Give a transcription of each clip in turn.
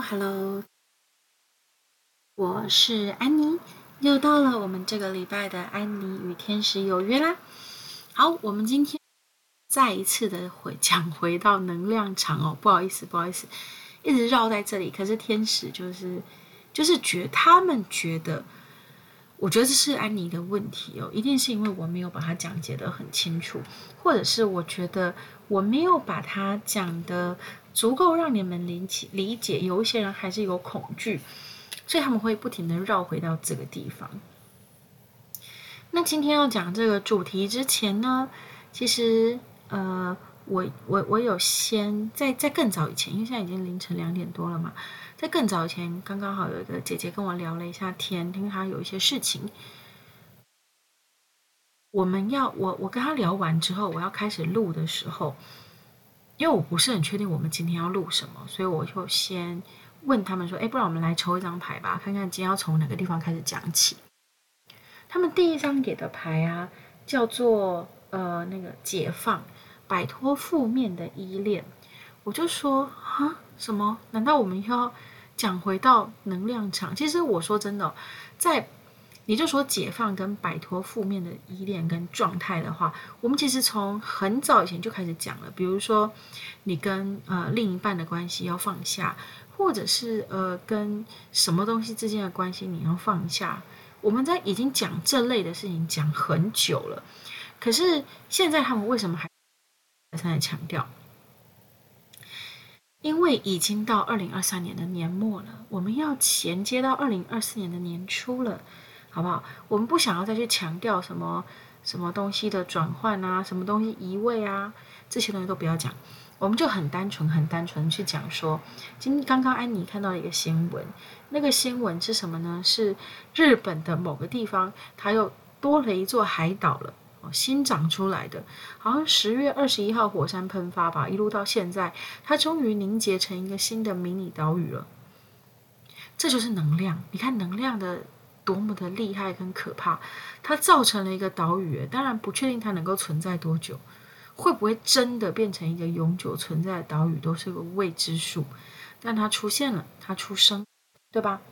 Hello，我是安妮，又到了我们这个礼拜的安妮与天使有约啦。好，我们今天再一次的回讲回到能量场哦，不好意思，不好意思，一直绕在这里。可是天使就是就是觉他们觉得，我觉得这是安妮的问题哦，一定是因为我没有把它讲解得很清楚，或者是我觉得我没有把它讲得。足够让你们理解理解，有一些人还是有恐惧，所以他们会不停地绕回到这个地方。那今天要讲这个主题之前呢，其实呃，我我我有先在在更早以前，因为现在已经凌晨两点多了嘛，在更早以前，刚刚好有一个姐姐跟我聊了一下天，听她有一些事情。我们要我我跟他聊完之后，我要开始录的时候。因为我不是很确定我们今天要录什么，所以我就先问他们说：“哎，不然我们来抽一张牌吧，看看今天要从哪个地方开始讲起。”他们第一张给的牌啊，叫做呃那个解放，摆脱负面的依恋。我就说啊，什么？难道我们要讲回到能量场？其实我说真的，在。你就说解放跟摆脱负面的依恋跟状态的话，我们其实从很早以前就开始讲了。比如说，你跟呃另一半的关系要放下，或者是呃跟什么东西之间的关系你要放下。我们在已经讲这类的事情讲很久了，可是现在他们为什么还在强调？因为已经到二零二三年的年末了，我们要衔接到二零二四年的年初了。好不好？我们不想要再去强调什么什么东西的转换啊，什么东西移位啊，这些东西都不要讲。我们就很单纯、很单纯去讲说，今刚刚安妮看到了一个新闻，那个新闻是什么呢？是日本的某个地方，它又多了一座海岛了，哦，新长出来的，好像十月二十一号火山喷发吧，一路到现在，它终于凝结成一个新的迷你岛屿了。这就是能量，你看能量的。多么的厉害跟可怕！它造成了一个岛屿，当然不确定它能够存在多久，会不会真的变成一个永久存在的岛屿，都是个未知数。但它出现了，它出生，对吧？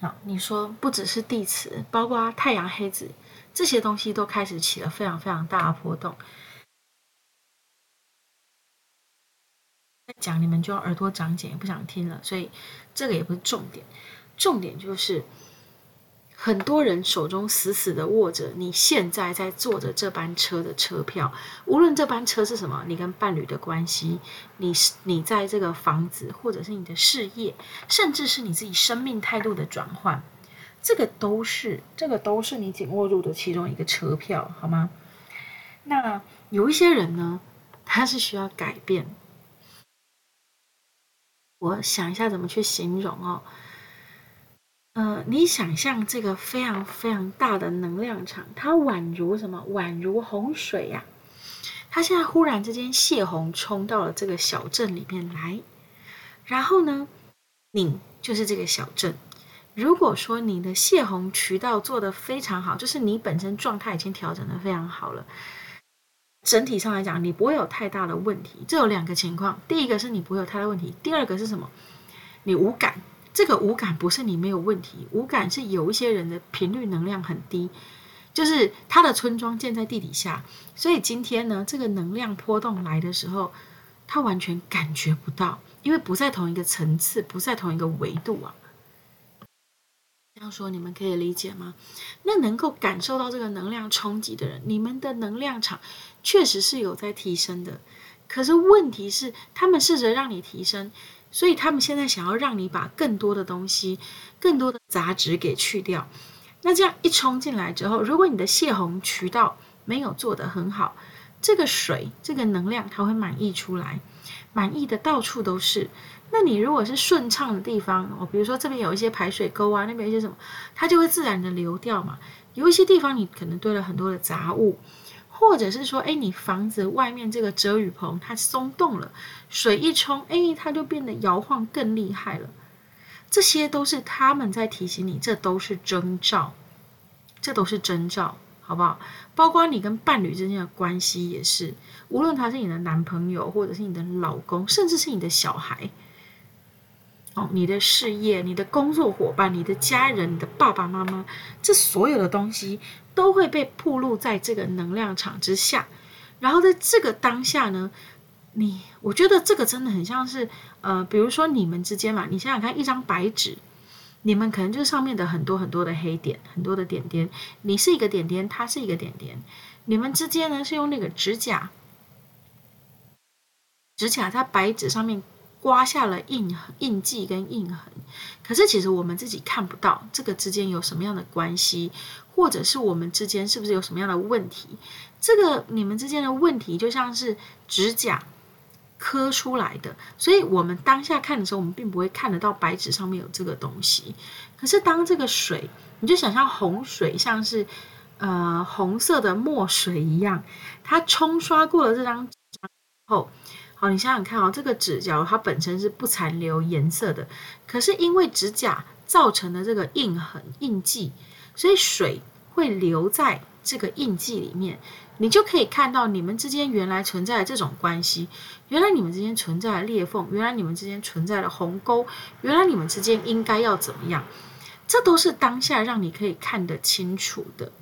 好，你说不只是地磁，包括太阳黑子这些东西都开始起了非常非常大的波动。再讲你们就耳朵长茧，也不想听了，所以这个也不是重点。重点就是，很多人手中死死的握着你现在在坐着这班车的车票，无论这班车是什么，你跟伴侣的关系，你你在这个房子，或者是你的事业，甚至是你自己生命态度的转换，这个都是这个都是你紧握住的其中一个车票，好吗？那有一些人呢，他是需要改变。我想一下怎么去形容哦。呃，你想象这个非常非常大的能量场，它宛如什么？宛如洪水呀！它现在忽然之间泄洪冲到了这个小镇里面来，然后呢，你就是这个小镇。如果说你的泄洪渠道做得非常好，就是你本身状态已经调整得非常好了，整体上来讲，你不会有太大的问题。这有两个情况，第一个是你不会有太大问题，第二个是什么？你无感。这个无感不是你没有问题，无感是有一些人的频率能量很低，就是他的村庄建在地底下，所以今天呢，这个能量波动来的时候，他完全感觉不到，因为不在同一个层次，不在同一个维度啊。这样说你们可以理解吗？那能够感受到这个能量冲击的人，你们的能量场确实是有在提升的，可是问题是，他们试着让你提升。所以他们现在想要让你把更多的东西、更多的杂质给去掉。那这样一冲进来之后，如果你的泄洪渠道没有做得很好，这个水、这个能量它会满溢出来，满溢的到处都是。那你如果是顺畅的地方，哦，比如说这边有一些排水沟啊，那边一些什么，它就会自然的流掉嘛。有一些地方你可能堆了很多的杂物。或者是说，哎，你房子外面这个遮雨棚它松动了，水一冲，哎，它就变得摇晃更厉害了。这些都是他们在提醒你，这都是征兆，这都是征兆，好不好？包括你跟伴侣之间的关系也是，无论他是你的男朋友，或者是你的老公，甚至是你的小孩，哦，你的事业、你的工作伙伴、你的家人、你的爸爸妈妈，这所有的东西都会被暴露在这个能量场之下。然后在这个当下呢，你我觉得这个真的很像是，呃，比如说你们之间嘛，你想想看，一张白纸，你们可能就是上面的很多很多的黑点，很多的点点，你是一个点点，他是一个点点，你们之间呢是用那个指甲，指甲在白纸上面。刮下了印印记跟印痕，可是其实我们自己看不到这个之间有什么样的关系，或者是我们之间是不是有什么样的问题？这个你们之间的问题就像是指甲磕出来的，所以我们当下看的时候，我们并不会看得到白纸上面有这个东西。可是当这个水，你就想象洪水像是呃红色的墨水一样，它冲刷过了这张纸后。好，你想想看哦，这个纸假如它本身是不残留颜色的，可是因为指甲造成的这个印痕印记，所以水会留在这个印记里面，你就可以看到你们之间原来存在的这种关系，原来你们之间存在的裂缝，原来你们之间存在的鸿沟，原来你们之间应该要怎么样，这都是当下让你可以看得清楚的。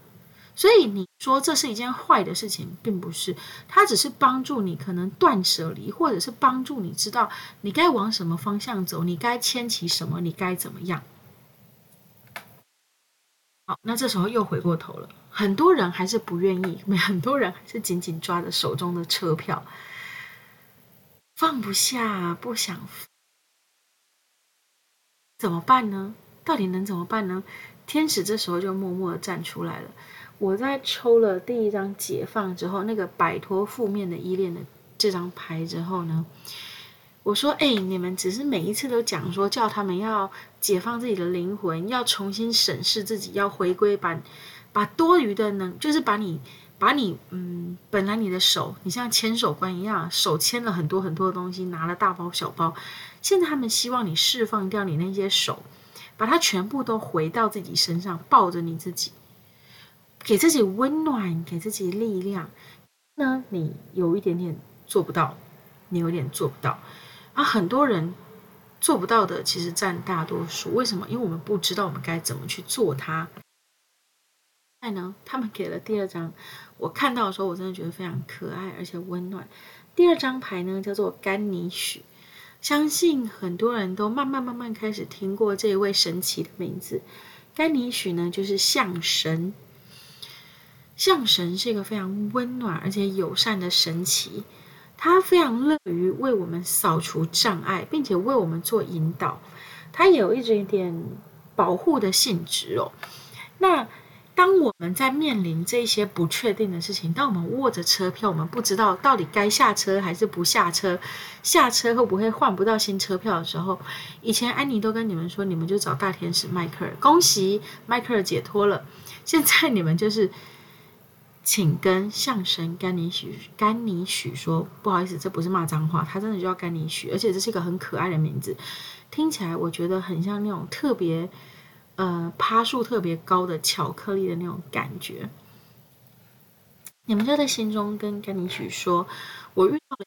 所以你说这是一件坏的事情，并不是，它只是帮助你可能断舍离，或者是帮助你知道你该往什么方向走，你该牵起什么，你该怎么样。好，那这时候又回过头了，很多人还是不愿意，很多人还是紧紧抓着手中的车票，放不下，不想，怎么办呢？到底能怎么办呢？天使这时候就默默的站出来了。我在抽了第一张解放之后，那个摆脱负面的依恋的这张牌之后呢，我说：“哎，你们只是每一次都讲说叫他们要解放自己的灵魂，要重新审视自己，要回归，把把多余的能，就是把你把你嗯，本来你的手，你像千手观一样，手牵了很多很多的东西，拿了大包小包，现在他们希望你释放掉你那些手，把它全部都回到自己身上，抱着你自己。”给自己温暖，给自己力量。那你有一点点做不到，你有点做不到。啊，很多人做不到的，其实占大多数。为什么？因为我们不知道我们该怎么去做它。现在呢，他们给了第二张，我看到的时候，我真的觉得非常可爱而且温暖。第二张牌呢，叫做甘尼许。相信很多人都慢慢慢慢开始听过这一位神奇的名字。甘尼许呢，就是象神。象神是一个非常温暖而且友善的神奇，他非常乐于为我们扫除障碍，并且为我们做引导。他有一点点保护的性质哦。那当我们在面临这些不确定的事情，当我们握着车票，我们不知道到底该下车还是不下车，下车会不会换不到新车票的时候，以前安妮都跟你们说，你们就找大天使迈克尔，恭喜迈克尔解脱了。现在你们就是。请跟象神甘尼许甘尼许说，不好意思，这不是骂脏话，他真的就叫甘尼许，而且这是一个很可爱的名字，听起来我觉得很像那种特别呃趴数特别高的巧克力的那种感觉。你们就在心中跟甘尼许说，我遇到了，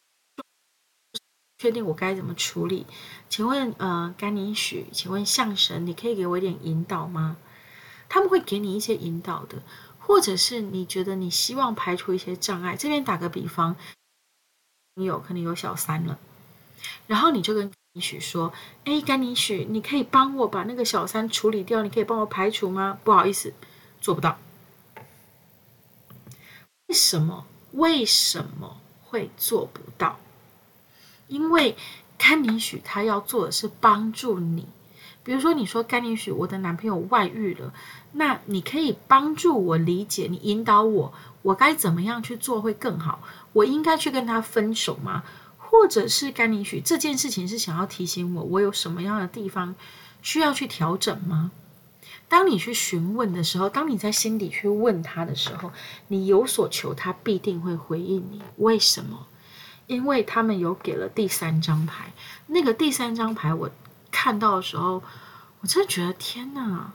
确定我该怎么处理？请问呃甘尼许，请问象神，你可以给我一点引导吗？他们会给你一些引导的。或者是你觉得你希望排除一些障碍，这边打个比方，你有可能有小三了，然后你就跟甘尼许说：“哎，甘尼许，你可以帮我把那个小三处理掉，你可以帮我排除吗？”不好意思，做不到。为什么？为什么会做不到？因为甘尼许他要做的是帮助你。比如说，你说甘尼许，我的男朋友外遇了，那你可以帮助我理解，你引导我，我该怎么样去做会更好？我应该去跟他分手吗？或者是甘尼许这件事情是想要提醒我，我有什么样的地方需要去调整吗？当你去询问的时候，当你在心底去问他的时候，你有所求，他必定会回应你。为什么？因为他们有给了第三张牌，那个第三张牌我。看到的时候，我真的觉得天哪！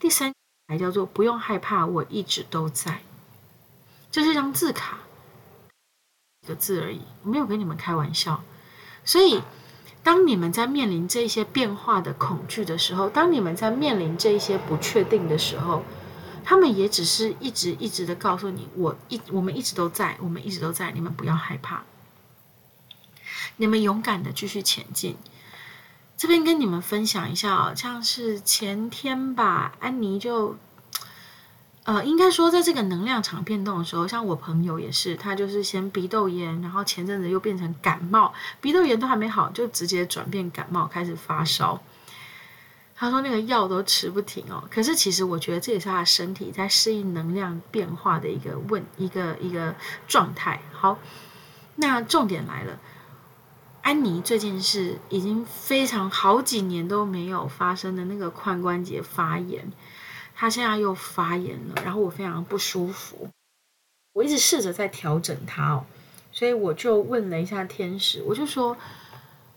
第三还叫做“不用害怕，我一直都在”，就是一张字卡，一个字而已，没有跟你们开玩笑。所以，当你们在面临这些变化的恐惧的时候，当你们在面临这一些不确定的时候，他们也只是一直一直的告诉你，我一我们一直都在，我们一直都在，你们不要害怕，你们勇敢的继续前进。这边跟你们分享一下啊，像是前天吧，安妮就，呃，应该说在这个能量场变动的时候，像我朋友也是，他就是先鼻窦炎，然后前阵子又变成感冒，鼻窦炎都还没好，就直接转变感冒，开始发烧。他说那个药都吃不停哦，可是其实我觉得这也是他身体在适应能量变化的一个问一个一个状态。好，那重点来了，安妮最近是已经非常好几年都没有发生的那个髋关节发炎，他现在又发炎了，然后我非常不舒服，我一直试着在调整它哦，所以我就问了一下天使，我就说。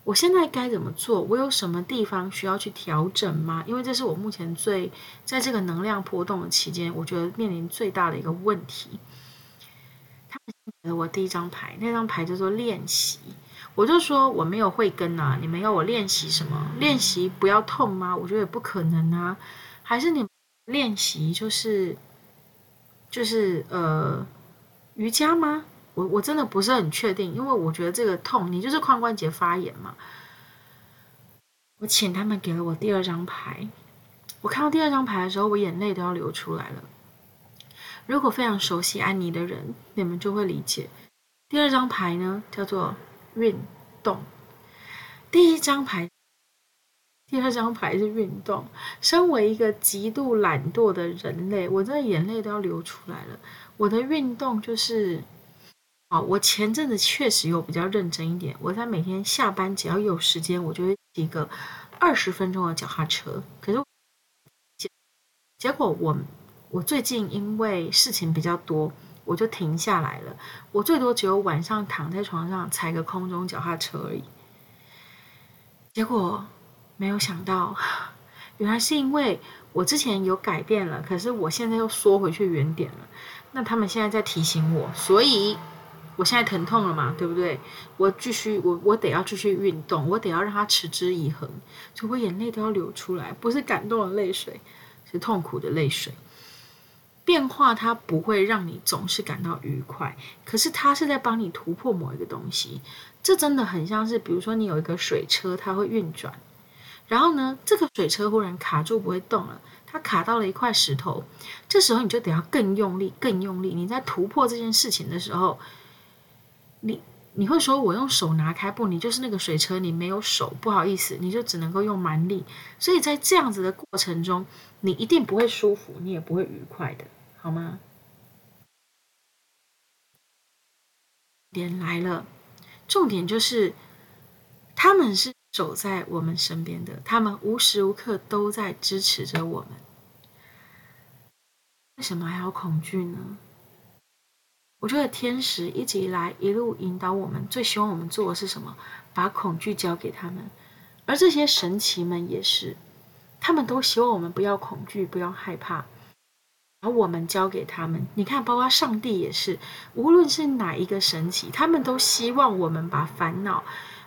我现在该怎么做？我有什么地方需要去调整吗？因为这是我目前最在这个能量波动的期间，我觉得面临最大的一个问题。他们给了我第一张牌，那张牌叫做练习。我就说我没有慧根啊，你们要我练习什么？练习不要痛吗？我觉得也不可能啊。还是你练习就是就是呃瑜伽吗？我我真的不是很确定，因为我觉得这个痛，你就是髋关节发炎嘛。我请他们给了我第二张牌，我看到第二张牌的时候，我眼泪都要流出来了。如果非常熟悉安妮的人，你们就会理解。第二张牌呢，叫做运动。第一张牌，第二张牌是运动。身为一个极度懒惰的人类，我真的眼泪都要流出来了。我的运动就是。啊，我前阵子确实有比较认真一点。我在每天下班只要有时间，我就会骑个二十分钟的脚踏车。可是结结果我我最近因为事情比较多，我就停下来了。我最多只有晚上躺在床上踩个空中脚踏车而已。结果没有想到，原来是因为我之前有改变了，可是我现在又缩回去原点了。那他们现在在提醒我，所以。我现在疼痛了嘛，对不对？我继续，我我得要继续运动，我得要让它持之以恒，所以我眼泪都要流出来，不是感动的泪水，是痛苦的泪水。变化它不会让你总是感到愉快，可是它是在帮你突破某一个东西。这真的很像是，比如说你有一个水车，它会运转，然后呢，这个水车忽然卡住不会动了，它卡到了一块石头，这时候你就得要更用力，更用力。你在突破这件事情的时候。你你会说，我用手拿开不？你就是那个水车，你没有手，不好意思，你就只能够用蛮力。所以在这样子的过程中，你一定不会舒服，你也不会愉快的，好吗？点来了，重点就是他们是走在我们身边的，他们无时无刻都在支持着我们。为什么还要恐惧呢？我觉得天使一直以来一路引导我们，最希望我们做的是什么？把恐惧交给他们，而这些神奇们也是，他们都希望我们不要恐惧，不要害怕，而我们交给他们。你看，包括上帝也是，无论是哪一个神奇，他们都希望我们把烦恼，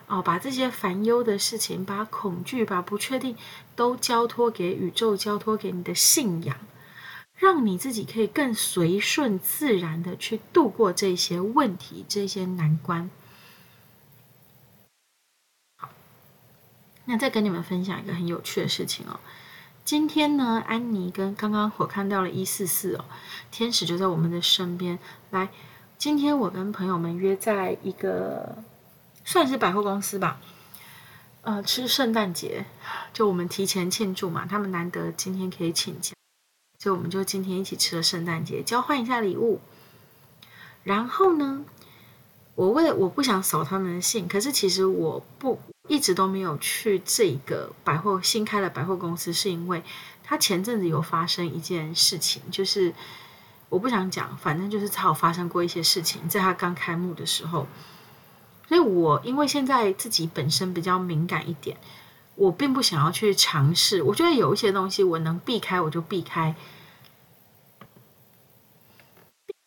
哦，把这些烦忧的事情，把恐惧，把不确定，都交托给宇宙，交托给你的信仰。让你自己可以更随顺自然的去度过这些问题、这些难关。好，那再跟你们分享一个很有趣的事情哦。今天呢，安妮跟刚刚我看到了一四四哦，天使就在我们的身边。来，今天我跟朋友们约在一个算是百货公司吧，呃，吃圣诞节，就我们提前庆祝嘛，他们难得今天可以请假。所以我们就今天一起吃了圣诞节，交换一下礼物。然后呢，我为了我不想扫他们的兴，可是其实我不一直都没有去这个百货新开的百货公司，是因为他前阵子有发生一件事情，就是我不想讲，反正就是他有发生过一些事情，在他刚开幕的时候。所以我因为现在自己本身比较敏感一点。我并不想要去尝试，我觉得有一些东西我能避开，我就避开。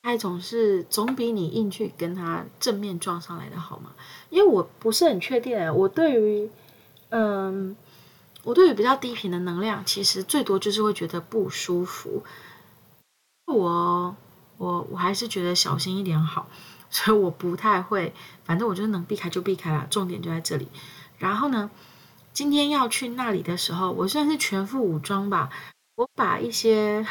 避开总是总比你硬去跟他正面撞上来的好吗。因为我不是很确定，我对于嗯，我对于比较低频的能量，其实最多就是会觉得不舒服。我我我还是觉得小心一点好，所以我不太会，反正我就是能避开就避开了，重点就在这里。然后呢，今天要去那里的时候，我算是全副武装吧，我把一些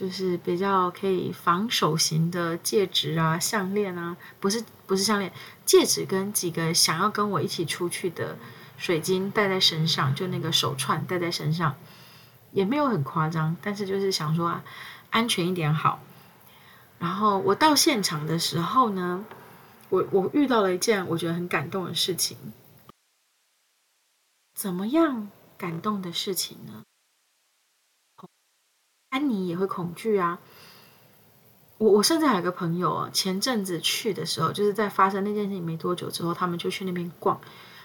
就是比较可以防守型的戒指啊、项链啊，不是不是项链，戒指跟几个想要跟我一起出去的水晶戴在身上，就那个手串戴在身上。也没有很夸张，但是就是想说啊，安全一点好。然后我到现场的时候呢，我我遇到了一件我觉得很感动的事情。怎么样感动的事情呢？安妮也会恐惧啊。我我甚至还有个朋友啊，前阵子去的时候，就是在发生那件事情没多久之后，他们就去那边逛，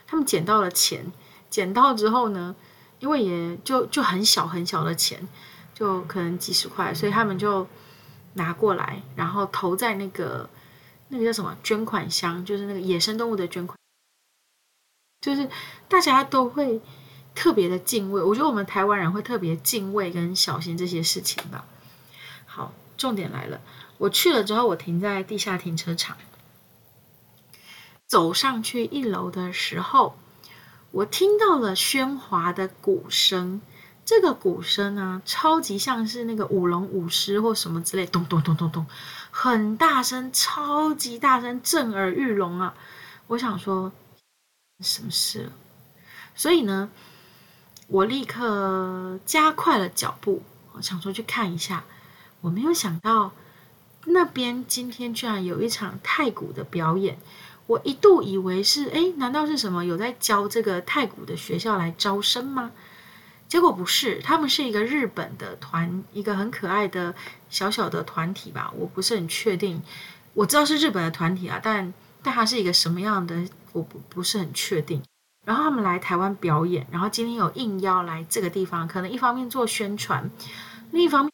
他们捡到了钱，捡到之后呢。因为也就就很小很小的钱，就可能几十块，所以他们就拿过来，然后投在那个那个叫什么捐款箱，就是那个野生动物的捐款，就是大家都会特别的敬畏。我觉得我们台湾人会特别敬畏跟小心这些事情吧。好，重点来了，我去了之后，我停在地下停车场，走上去一楼的时候。我听到了喧哗的鼓声，这个鼓声呢，超级像是那个舞龙舞狮或什么之类，咚咚咚咚咚，很大声，超级大声，震耳欲聋啊！我想说，什么事？所以呢，我立刻加快了脚步，我想说去看一下。我没有想到，那边今天居然有一场太鼓的表演。我一度以为是，哎，难道是什么有在教这个太鼓的学校来招生吗？结果不是，他们是一个日本的团，一个很可爱的小小的团体吧，我不是很确定。我知道是日本的团体啊，但但它是一个什么样的，我不不是很确定。然后他们来台湾表演，然后今天有应邀来这个地方，可能一方面做宣传，另一方面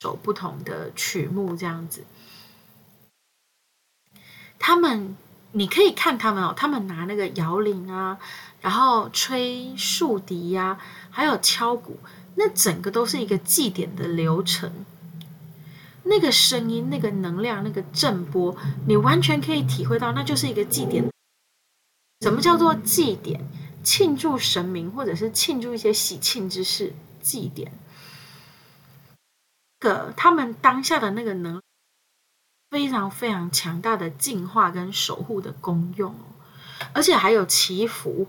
走不同的曲目这样子。他们，你可以看他们哦，他们拿那个摇铃啊，然后吹竖笛呀、还有敲鼓，那整个都是一个祭典的流程。那个声音、那个能量、那个震波，你完全可以体会到，那就是一个祭典。什么叫做祭典？庆祝神明，或者是庆祝一些喜庆之事，祭典。个他们当下的那个能。非常非常强大的净化跟守护的功用哦，而且还有祈福。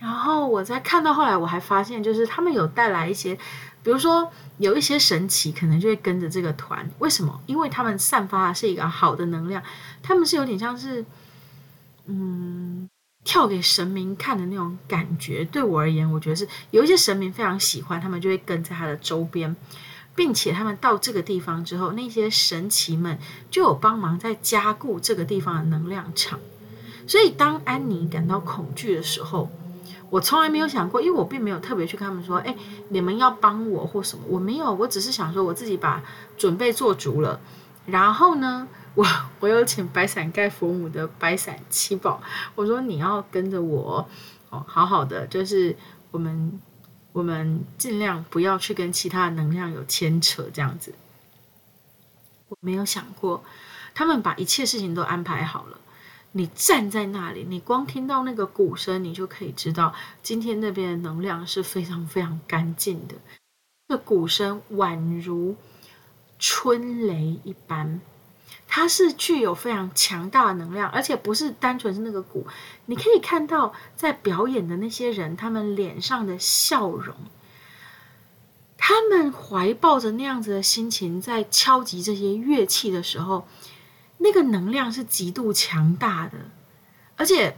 然后我在看到后来，我还发现，就是他们有带来一些，比如说有一些神奇可能就会跟着这个团。为什么？因为他们散发的是一个好的能量，他们是有点像是，嗯，跳给神明看的那种感觉。对我而言，我觉得是有一些神明非常喜欢，他们就会跟在他的周边。并且他们到这个地方之后，那些神奇们就有帮忙在加固这个地方的能量场。所以当安妮感到恐惧的时候，我从来没有想过，因为我并没有特别去跟他们说：“哎，你们要帮我或什么。”我没有，我只是想说我自己把准备做足了。然后呢，我 我有请白伞盖佛母的白伞七宝，我说你要跟着我哦，好好的，就是我们。我们尽量不要去跟其他的能量有牵扯，这样子。我没有想过，他们把一切事情都安排好了。你站在那里，你光听到那个鼓声，你就可以知道今天那边的能量是非常非常干净的。这鼓声宛如春雷一般。它是具有非常强大的能量，而且不是单纯是那个鼓，你可以看到在表演的那些人，他们脸上的笑容，他们怀抱着那样子的心情，在敲击这些乐器的时候，那个能量是极度强大的，而且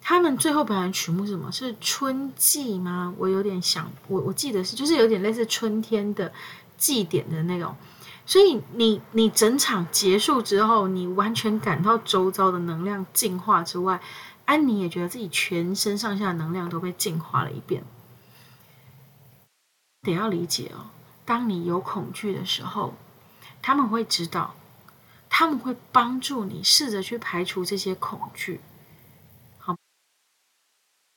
他们最后表演曲目是什么？是春季吗？我有点想，我我记得是，就是有点类似春天的祭典的那种。所以你你整场结束之后，你完全感到周遭的能量净化之外，安妮也觉得自己全身上下能量都被净化了一遍。得要理解哦，当你有恐惧的时候，他们会知道，他们会帮助你试着去排除这些恐惧。好，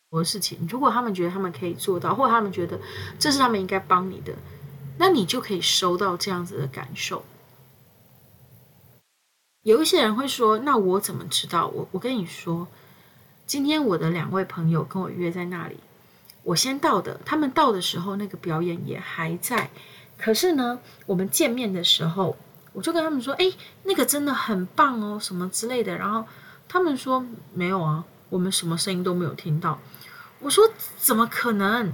多事情。如果他们觉得他们可以做到，或者他们觉得这是他们应该帮你的，那你就可以收到这样子的感受。有一些人会说：“那我怎么知道？”我我跟你说，今天我的两位朋友跟我约在那里，我先到的。他们到的时候，那个表演也还在。可是呢，我们见面的时候，我就跟他们说：“哎，那个真的很棒哦，什么之类的。”然后他们说：“没有啊，我们什么声音都没有听到。”我说：“怎么可能？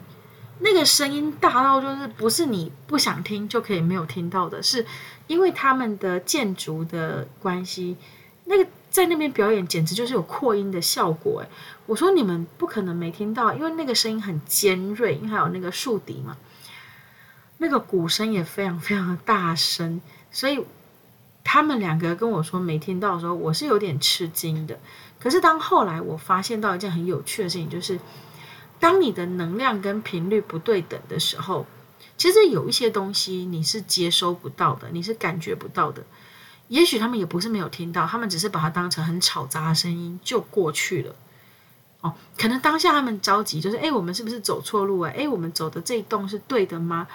那个声音大到就是不是你不想听就可以没有听到的，是因为他们的建筑的关系，那个在那边表演简直就是有扩音的效果。”哎，我说：“你们不可能没听到，因为那个声音很尖锐，因为还有那个竖笛嘛。”那个鼓声也非常非常的大声，所以他们两个跟我说没听到的时候，我是有点吃惊的。可是当后来我发现到一件很有趣的事情，就是当你的能量跟频率不对等的时候，其实有一些东西你是接收不到的，你是感觉不到的。也许他们也不是没有听到，他们只是把它当成很吵杂的声音就过去了。哦，可能当下他们着急，就是哎，我们是不是走错路啊？哎，我们走的这一栋是对的吗？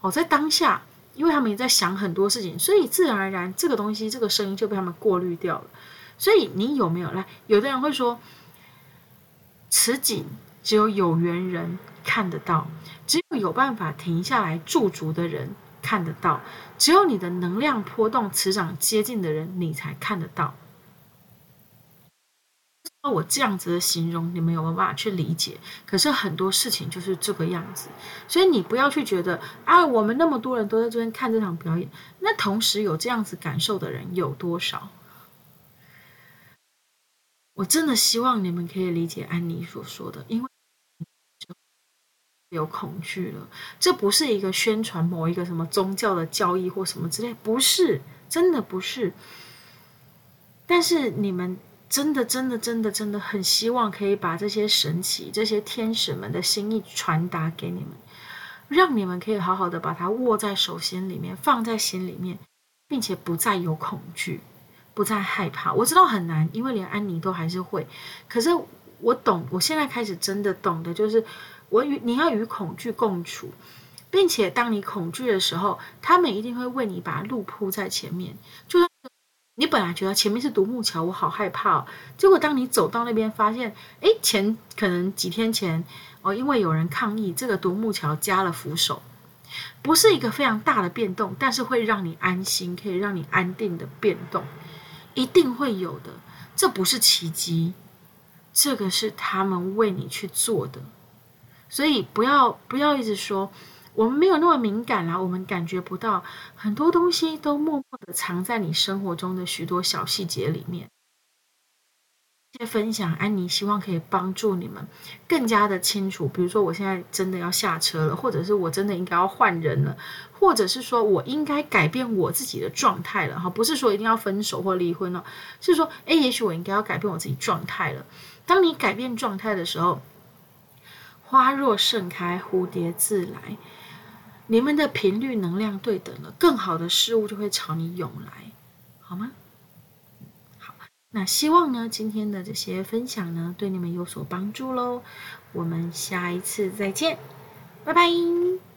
哦，在当下，因为他们也在想很多事情，所以自然而然这个东西、这个声音就被他们过滤掉了。所以你有没有来？有的人会说，此景只有有缘人看得到，只有有办法停下来驻足的人看得到，只有你的能量波动、磁场接近的人，你才看得到。那我这样子的形容，你们有没有办法去理解？可是很多事情就是这个样子，所以你不要去觉得啊，我们那么多人都在这边看这场表演，那同时有这样子感受的人有多少？我真的希望你们可以理解安妮所说的，因为有恐惧了，这不是一个宣传某一个什么宗教的教义或什么之类，不是，真的不是。但是你们。真的，真的，真的，真的很希望可以把这些神奇、这些天使们的心意传达给你们，让你们可以好好的把它握在手心里面，放在心里面，并且不再有恐惧，不再害怕。我知道很难，因为连安妮都还是会。可是我懂，我现在开始真的懂的就是，我与你要与恐惧共处，并且当你恐惧的时候，他们一定会为你把路铺在前面，就算。你本来觉得前面是独木桥，我好害怕哦。结果当你走到那边，发现，哎，前可能几天前哦，因为有人抗议，这个独木桥加了扶手，不是一个非常大的变动，但是会让你安心，可以让你安定的变动，一定会有的。这不是奇迹，这个是他们为你去做的，所以不要不要一直说。我们没有那么敏感啦，我们感觉不到很多东西都默默的藏在你生活中的许多小细节里面。这些分享，安妮希望可以帮助你们更加的清楚。比如说，我现在真的要下车了，或者是我真的应该要换人了，或者是说我应该改变我自己的状态了。哈，不是说一定要分手或离婚了，是说，哎，也许我应该要改变我自己状态了。当你改变状态的时候，花若盛开，蝴蝶自来。你们的频率能量对等了，更好的事物就会朝你涌来，好吗？好，那希望呢，今天的这些分享呢，对你们有所帮助喽。我们下一次再见，拜拜。